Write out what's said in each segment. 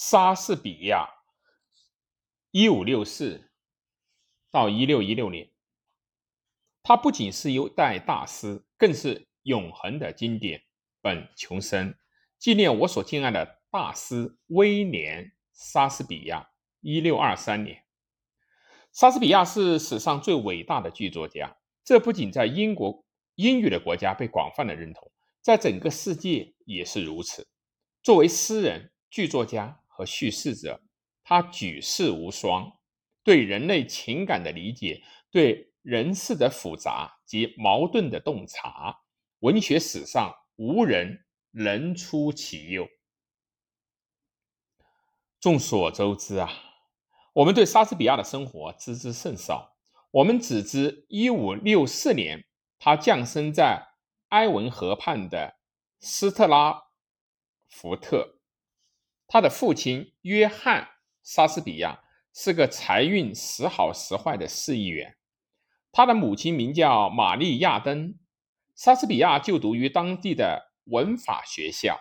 莎士比亚（一五六四到一六一六年），他不仅是一代大师，更是永恒的经典。本琼生纪念我所敬爱的大师威廉·莎士比亚（一六二三年）。莎士比亚是史上最伟大的剧作家，这不仅在英国英语的国家被广泛的认同，在整个世界也是如此。作为诗人、剧作家和叙事者，他举世无双，对人类情感的理解，对人事的复杂及矛盾的洞察，文学史上无人能出其右。众所周知啊。我们对莎士比亚的生活知之甚少，我们只知1564年他降生在埃文河畔的斯特拉福特。他的父亲约翰·莎士比亚是个财运时好时坏的市议员，他的母亲名叫玛丽亚登。莎士比亚就读于当地的文法学校。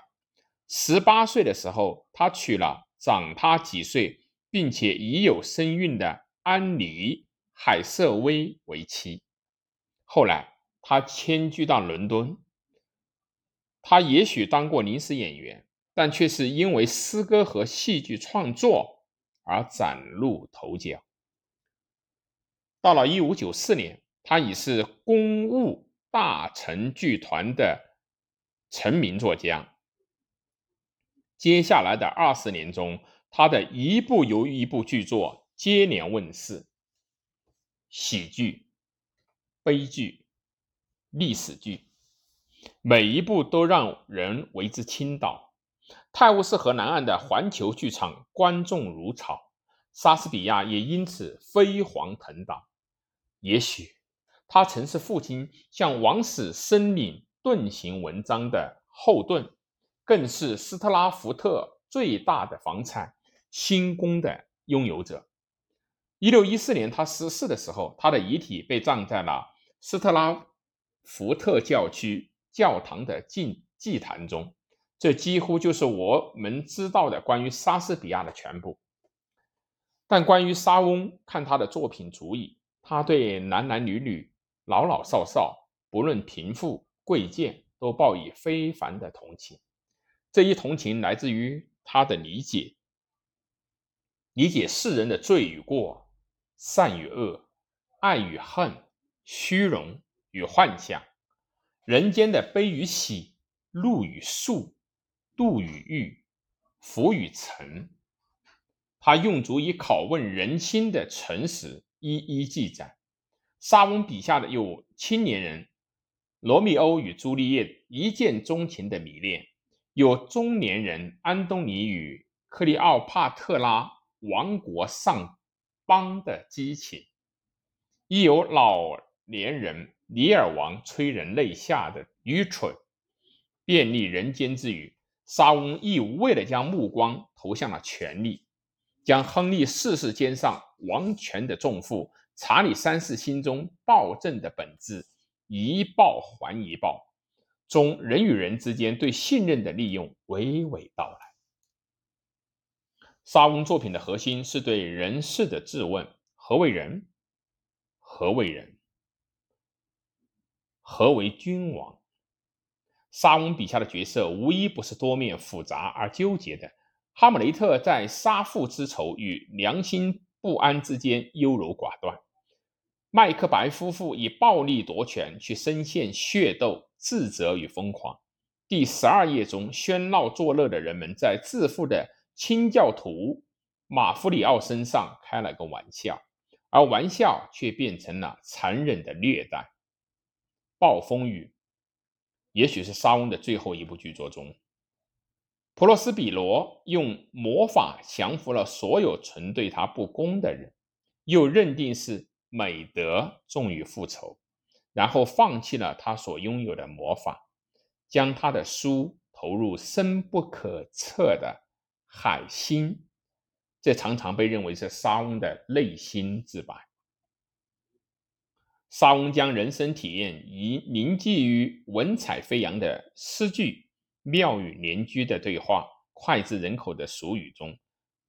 十八岁的时候，他娶了长他几岁。并且已有身孕的安妮·海瑟薇为妻。后来，他迁居到伦敦。他也许当过临时演员，但却是因为诗歌和戏剧创作而崭露头角。到了1594年，他已是公务大臣剧团的成名作家。接下来的二十年中，他的一部又一部剧作接连问世，喜剧、悲剧、历史剧，每一部都让人为之倾倒。泰晤士河南岸的环球剧场观众如潮，莎士比亚也因此飞黄腾达。也许他曾是父亲向王室申领盾形文章的后盾，更是斯特拉福特最大的房产。新宫的拥有者。一六一四年，他逝世的时候，他的遗体被葬在了斯特拉福特教区教堂的祭祭坛中。这几乎就是我们知道的关于莎士比亚的全部。但关于莎翁，看他的作品足矣。他对男男女女、老老少少，不论贫富贵贱，都报以非凡的同情。这一同情来自于他的理解。理解世人的罪与过、善与恶、爱与恨、虚荣与幻想、人间的悲与喜、怒与恕、杜与玉、福与沉，他用足以拷问人心的诚实，一一记载。莎翁笔下的有青年人罗密欧与朱丽叶一见钟情的迷恋，有中年人安东尼与克里奥帕特拉。王国上邦的激情，亦有老年人尼尔王催人泪下的愚蠢。便利人间之余，沙翁亦无谓的将目光投向了权力，将亨利四世肩上王权的重负，查理三世心中暴政的本质，一报还一报，中人与人之间对信任的利用娓娓道来。沙翁作品的核心是对人世的质问：何为人？何为人？何为君王？莎翁笔下的角色无一不是多面复杂而纠结的。哈姆雷特在杀父之仇与良心不安之间优柔寡断；麦克白夫妇以暴力夺权去深陷血斗、自责与疯狂。第十二页中，喧闹作乐的人们在自负的。清教徒马夫里奥身上开了个玩笑，而玩笑却变成了残忍的虐待。暴风雨，也许是莎翁的最后一部剧作中，普罗斯比罗用魔法降服了所有曾对他不公的人，又认定是美德重于复仇，然后放弃了他所拥有的魔法，将他的书投入深不可测的。海心，这常常被认为是莎翁的内心自白。莎翁将人生体验以凝聚于文采飞扬的诗句、妙语连珠的对话、脍炙人口的俗语中，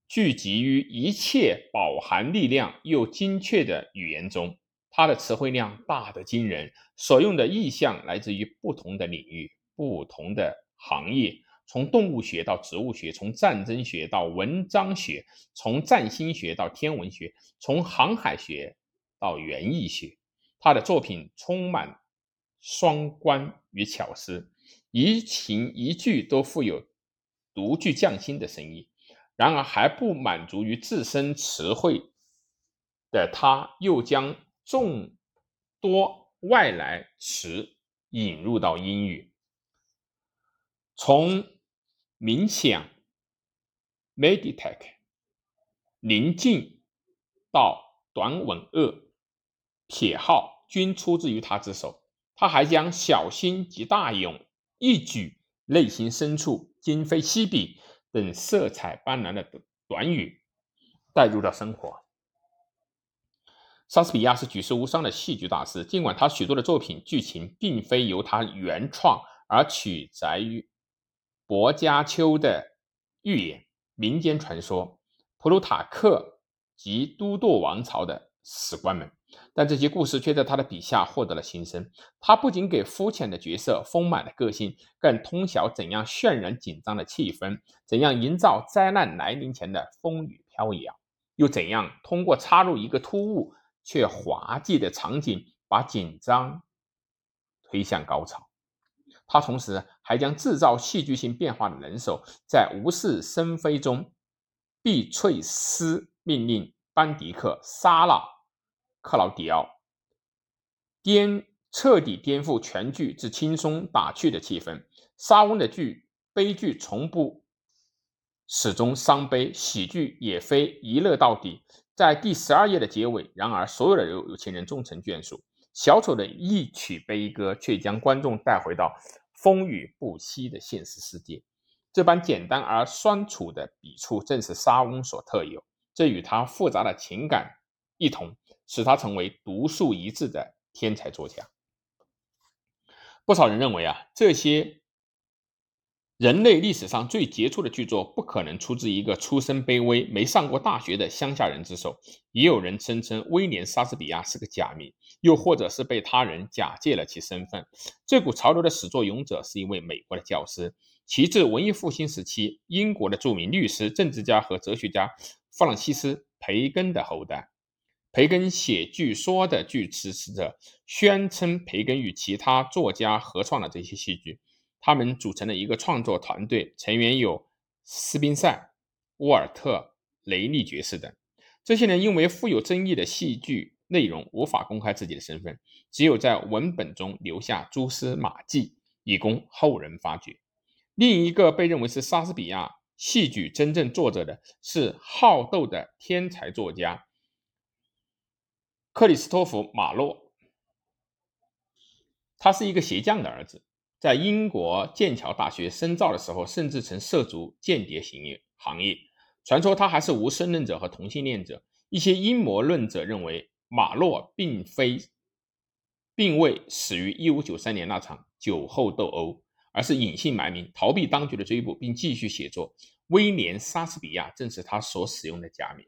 聚集于一切饱含力量又精确的语言中。它的词汇量大得惊人，所用的意象来自于不同的领域、不同的行业，从动物学到植物学，从战争学到文章学，从占星学到天文学，从航海学到园艺学。他的作品充满双关与巧思，一情一句都富有独具匠心的深意。然而还不满足于自身词汇的他，又将众多外来词引入到英语，从冥想 （meditate）、宁静到短吻鳄。铁号均出自于他之手。他还将小心及大勇、一举、内心深处、今非昔比等色彩斑斓的短语带入到生活。莎士比亚是举世无双的戏剧大师，尽管他许多的作品剧情并非由他原创，而取材于薄伽丘的寓言、民间传说、普鲁塔克及都铎王朝的史官们。但这些故事却在他的笔下获得了新生。他不仅给肤浅的角色丰满的个性，更通晓怎样渲染紧张的气氛，怎样营造灾难来临前的风雨飘摇，又怎样通过插入一个突兀却滑稽的场景，把紧张推向高潮。他同时还将制造戏剧性变化的人手，在无事生非中，碧翠丝命令班迪克杀了。克劳迪奥颠彻底颠覆全剧之轻松打趣的气氛。莎翁的剧悲剧从不始终伤悲，喜剧也非一乐到底。在第十二页的结尾，然而所有的有有情人终成眷属。小丑的一曲悲歌却将观众带回到风雨不息的现实世界。这般简单而酸楚的笔触，正是莎翁所特有。这与他复杂的情感一同。使他成为独树一帜的天才作家。不少人认为啊，这些人类历史上最杰出的巨作不可能出自一个出身卑微、没上过大学的乡下人之手。也有人声称威廉·莎士比亚是个假名，又或者是被他人假借了其身份。这股潮流的始作俑者是一位美国的教师，其自文艺复兴时期英国的著名律师、政治家和哲学家弗朗西斯·培根的后代。培根写据说的据支持者宣称，培根与其他作家合创了这些戏剧。他们组成了一个创作团队，成员有斯宾塞、沃尔特、雷利爵士等。这些人因为富有争议的戏剧内容，无法公开自己的身份，只有在文本中留下蛛丝马迹，以供后人发掘。另一个被认为是莎士比亚戏剧真正作者的是好斗的天才作家。克里斯托弗·马洛，他是一个鞋匠的儿子，在英国剑桥大学深造的时候，甚至曾涉足间谍行业行业。传说他还是无神论者和同性恋者。一些阴谋论者认为，马洛并非并未死于1593年那场酒后斗殴，而是隐姓埋名，逃避当局的追捕，并继续写作。威廉·莎士比亚正是他所使用的假名。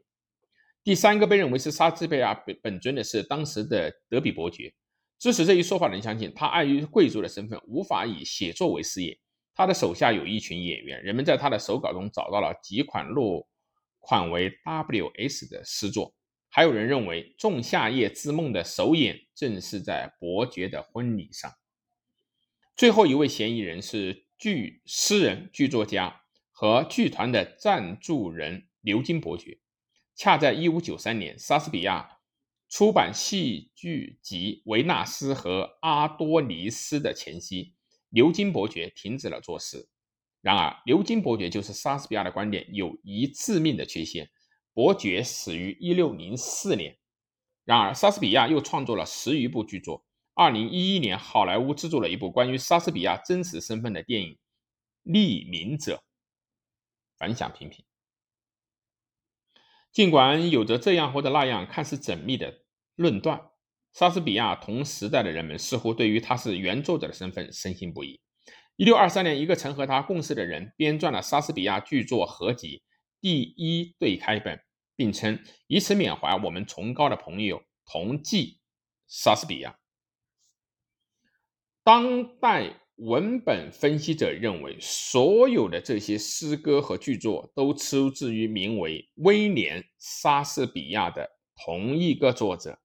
第三个被认为是莎士比亚本本尊的是当时的德比伯爵。支持这一说法的人相信，他碍于贵族的身份，无法以写作为事业。他的手下有一群演员，人们在他的手稿中找到了几款落款为 W.S 的诗作。还有人认为，《仲夏夜之梦》的首演正是在伯爵的婚礼上。最后一位嫌疑人是剧诗人、剧作家和剧团的赞助人牛津伯爵。恰在1593年，莎士比亚出版戏剧集《维纳斯和阿多尼斯》的前夕，牛津伯爵停止了作诗。然而，牛津伯爵就是莎士比亚的观点有一致命的缺陷：伯爵死于1604年。然而，莎士比亚又创作了十余部剧作。2011年，好莱坞制作了一部关于莎士比亚真实身份的电影《匿名者》，反响平平。尽管有着这样或者那样看似缜密的论断，莎士比亚同时代的人们似乎对于他是原作者的身份深信不疑。一六二三年，一个曾和他共事的人编撰了莎士比亚剧作合集《第一对开本，并称以此缅怀我们崇高的朋友，同祭莎士比亚。当代文本分析者认为，所有的这些诗歌和剧作都出自于名为威廉·莎士比亚的同一个作者。